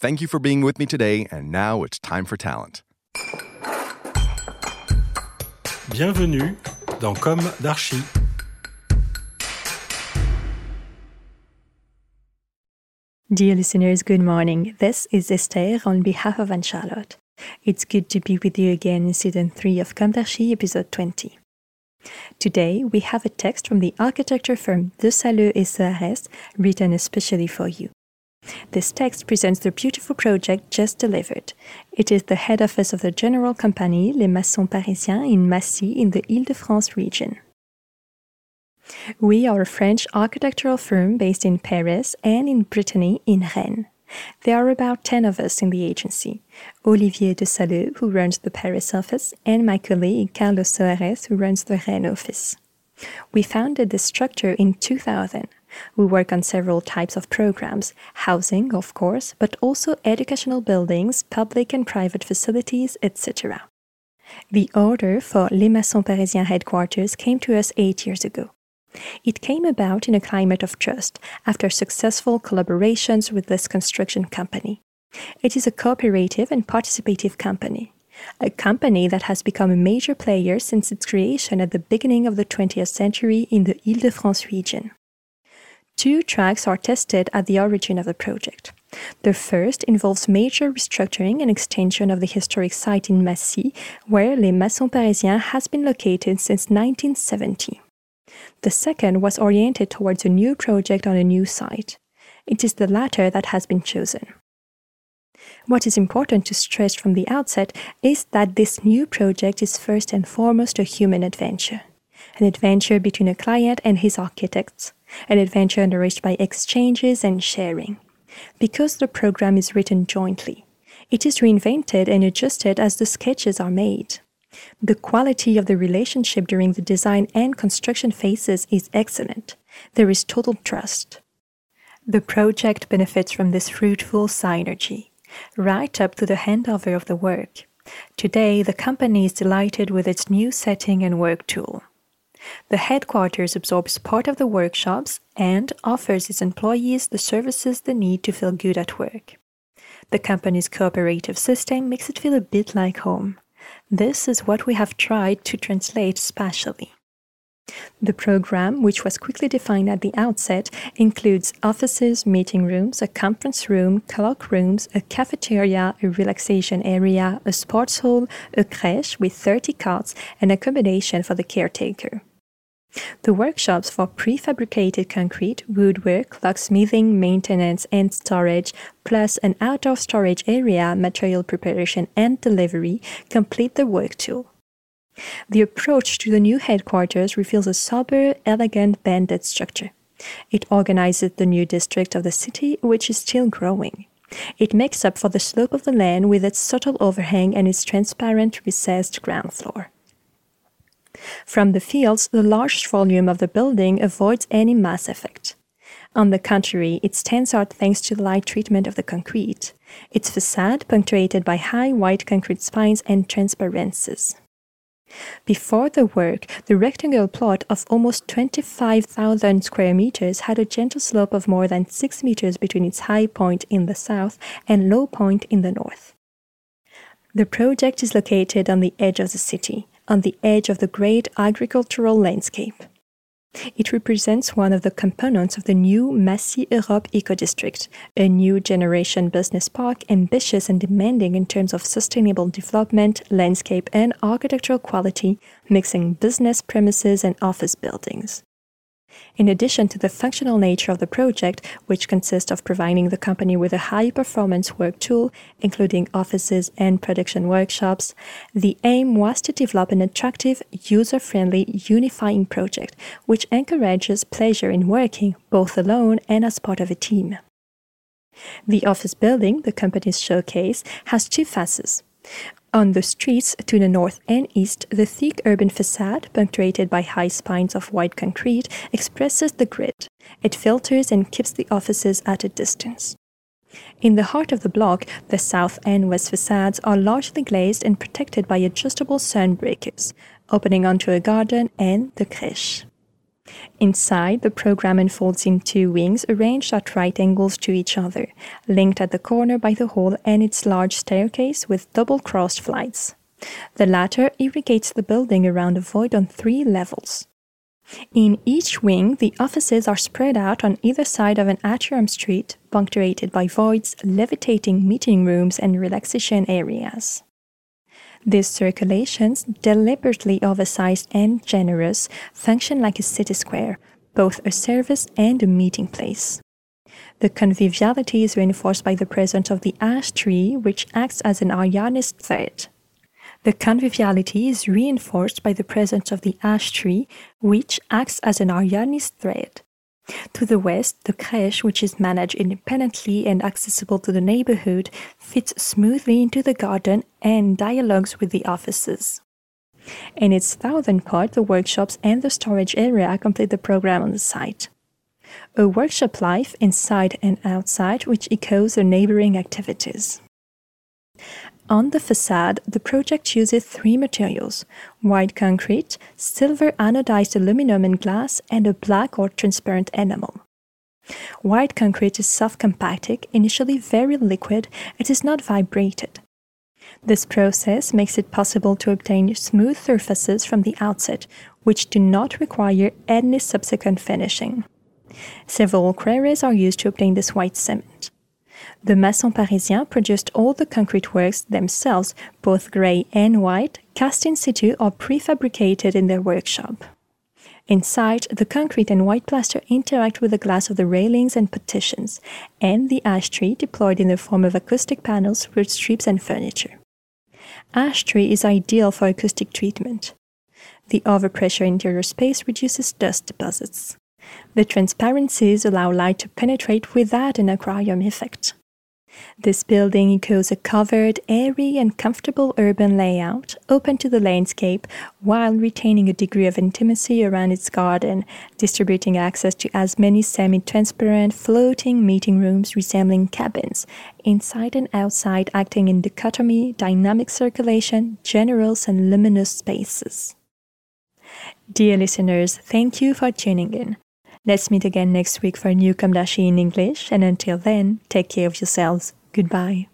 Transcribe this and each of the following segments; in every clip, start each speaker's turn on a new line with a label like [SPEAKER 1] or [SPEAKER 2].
[SPEAKER 1] Thank you for being with me today, and now it's time for talent.
[SPEAKER 2] Bienvenue dans Comme d'Archi.
[SPEAKER 3] Dear listeners, good morning. This is Esther on behalf of Anne Charlotte. It's good to be with you again in season 3 of Comme d'Archi, episode 20. Today, we have a text from the architecture firm Desaleux et Soares written especially for you. This text presents the beautiful project just delivered. It is the head office of the general company Les Maçons Parisiens in Massy in the Île-de-France region. We are a French architectural firm based in Paris and in Brittany in Rennes. There are about 10 of us in the agency Olivier Desaleux, who runs the Paris office, and my colleague Carlos Soares, who runs the Rennes office. We founded this structure in 2000. We work on several types of programs housing, of course, but also educational buildings, public and private facilities, etc. The order for Les Maçons Parisiens headquarters came to us eight years ago. It came about in a climate of trust after successful collaborations with this construction company. It is a cooperative and participative company, a company that has become a major player since its creation at the beginning of the 20th century in the Ile de France region. Two tracks are tested at the origin of the project. The first involves major restructuring and extension of the historic site in Massy, where Les Maçons Parisiens has been located since 1970. The second was oriented towards a new project on a new site. It is the latter that has been chosen. What is important to stress from the outset is that this new project is first and foremost a human adventure. An adventure between a client and his architects, an adventure nourished by exchanges and sharing. Because the program is written jointly, it is reinvented and adjusted as the sketches are made. The quality of the relationship during the design and construction phases is excellent. There is total trust. The project benefits from this fruitful synergy, right up to the handover of the work. Today, the company is delighted with its new setting and work tool. The headquarters absorbs part of the workshops and offers its employees the services they need to feel good at work. The company's cooperative system makes it feel a bit like home. This is what we have tried to translate spatially. The program, which was quickly defined at the outset, includes offices, meeting rooms, a conference room, clock rooms, a cafeteria, a relaxation area, a sports hall, a crèche with 30 cots, and accommodation for the caretaker. The workshops for prefabricated concrete, woodwork, locksmithing, maintenance, and storage, plus an outdoor storage area, material preparation, and delivery, complete the work tool. The approach to the new headquarters reveals a sober, elegant, banded structure. It organizes the new district of the city, which is still growing. It makes up for the slope of the land with its subtle overhang and its transparent, recessed ground floor. From the fields, the large volume of the building avoids any mass effect. On the contrary, it stands out thanks to the light treatment of the concrete, its facade punctuated by high white concrete spines and transparencies. Before the work, the rectangular plot of almost 25,000 square meters had a gentle slope of more than 6 meters between its high point in the south and low point in the north. The project is located on the edge of the city, on the edge of the great agricultural landscape. It represents one of the components of the new Massy Europe Eco District, a new generation business park ambitious and demanding in terms of sustainable development, landscape, and architectural quality, mixing business premises and office buildings. In addition to the functional nature of the project, which consists of providing the company with a high performance work tool, including offices and production workshops, the aim was to develop an attractive, user friendly, unifying project which encourages pleasure in working both alone and as part of a team. The office building, the company's showcase, has two faces. On the streets to the north and east, the thick urban facade, punctuated by high spines of white concrete, expresses the grid. It filters and keeps the offices at a distance. In the heart of the block, the south and west facades are largely glazed and protected by adjustable sun breakers, opening onto a garden and the crèche. Inside, the program unfolds in two wings arranged at right angles to each other, linked at the corner by the hall and its large staircase with double crossed flights. The latter irrigates the building around a void on three levels. In each wing, the offices are spread out on either side of an atrium street, punctuated by voids, levitating meeting rooms, and relaxation areas. These circulations, deliberately oversized and generous, function like a city square, both a service and a meeting place. The conviviality is reinforced by the presence of the ash tree, which acts as an Ariadne's thread. The conviviality is reinforced by the presence of the ash tree, which acts as an Ariadne's thread. To the west, the crèche, which is managed independently and accessible to the neighborhood, fits smoothly into the garden and dialogues with the offices. In its southern part, the workshops and the storage area complete the program on the site. A workshop life inside and outside which echoes the neighboring activities. On the facade, the project uses three materials white concrete, silver anodized aluminum and glass, and a black or transparent enamel. White concrete is self-compacted, initially very liquid, it is not vibrated. This process makes it possible to obtain smooth surfaces from the outset, which do not require any subsequent finishing. Several quarries are used to obtain this white cement. The Maçon Parisien produced all the concrete works themselves, both grey and white, cast in situ or prefabricated in their workshop. Inside, the concrete and white plaster interact with the glass of the railings and partitions, and the ash tree deployed in the form of acoustic panels for strips and furniture. Ash tree is ideal for acoustic treatment. The overpressure interior space reduces dust deposits. The transparencies allow light to penetrate without an aquarium effect. This building echoes a covered, airy, and comfortable urban layout, open to the landscape, while retaining a degree of intimacy around its garden, distributing access to as many semi transparent, floating meeting rooms resembling cabins, inside and outside, acting in dichotomy, dynamic circulation, generals, and luminous spaces. Dear listeners, thank you for tuning in. Let's meet again next week for a new d'Archi in English, and until then, take care of yourselves. Goodbye.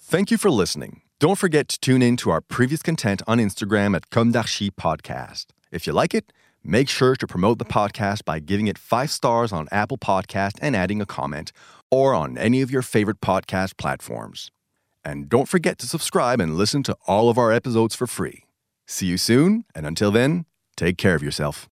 [SPEAKER 1] Thank you for listening. Don't forget to tune in to our previous content on Instagram at Comme d'Archi Podcast. If you like it, make sure to promote the podcast by giving it five stars on Apple Podcast and adding a comment, or on any of your favorite podcast platforms. And don't forget to subscribe and listen to all of our episodes for free. See you soon, and until then, take care of yourself.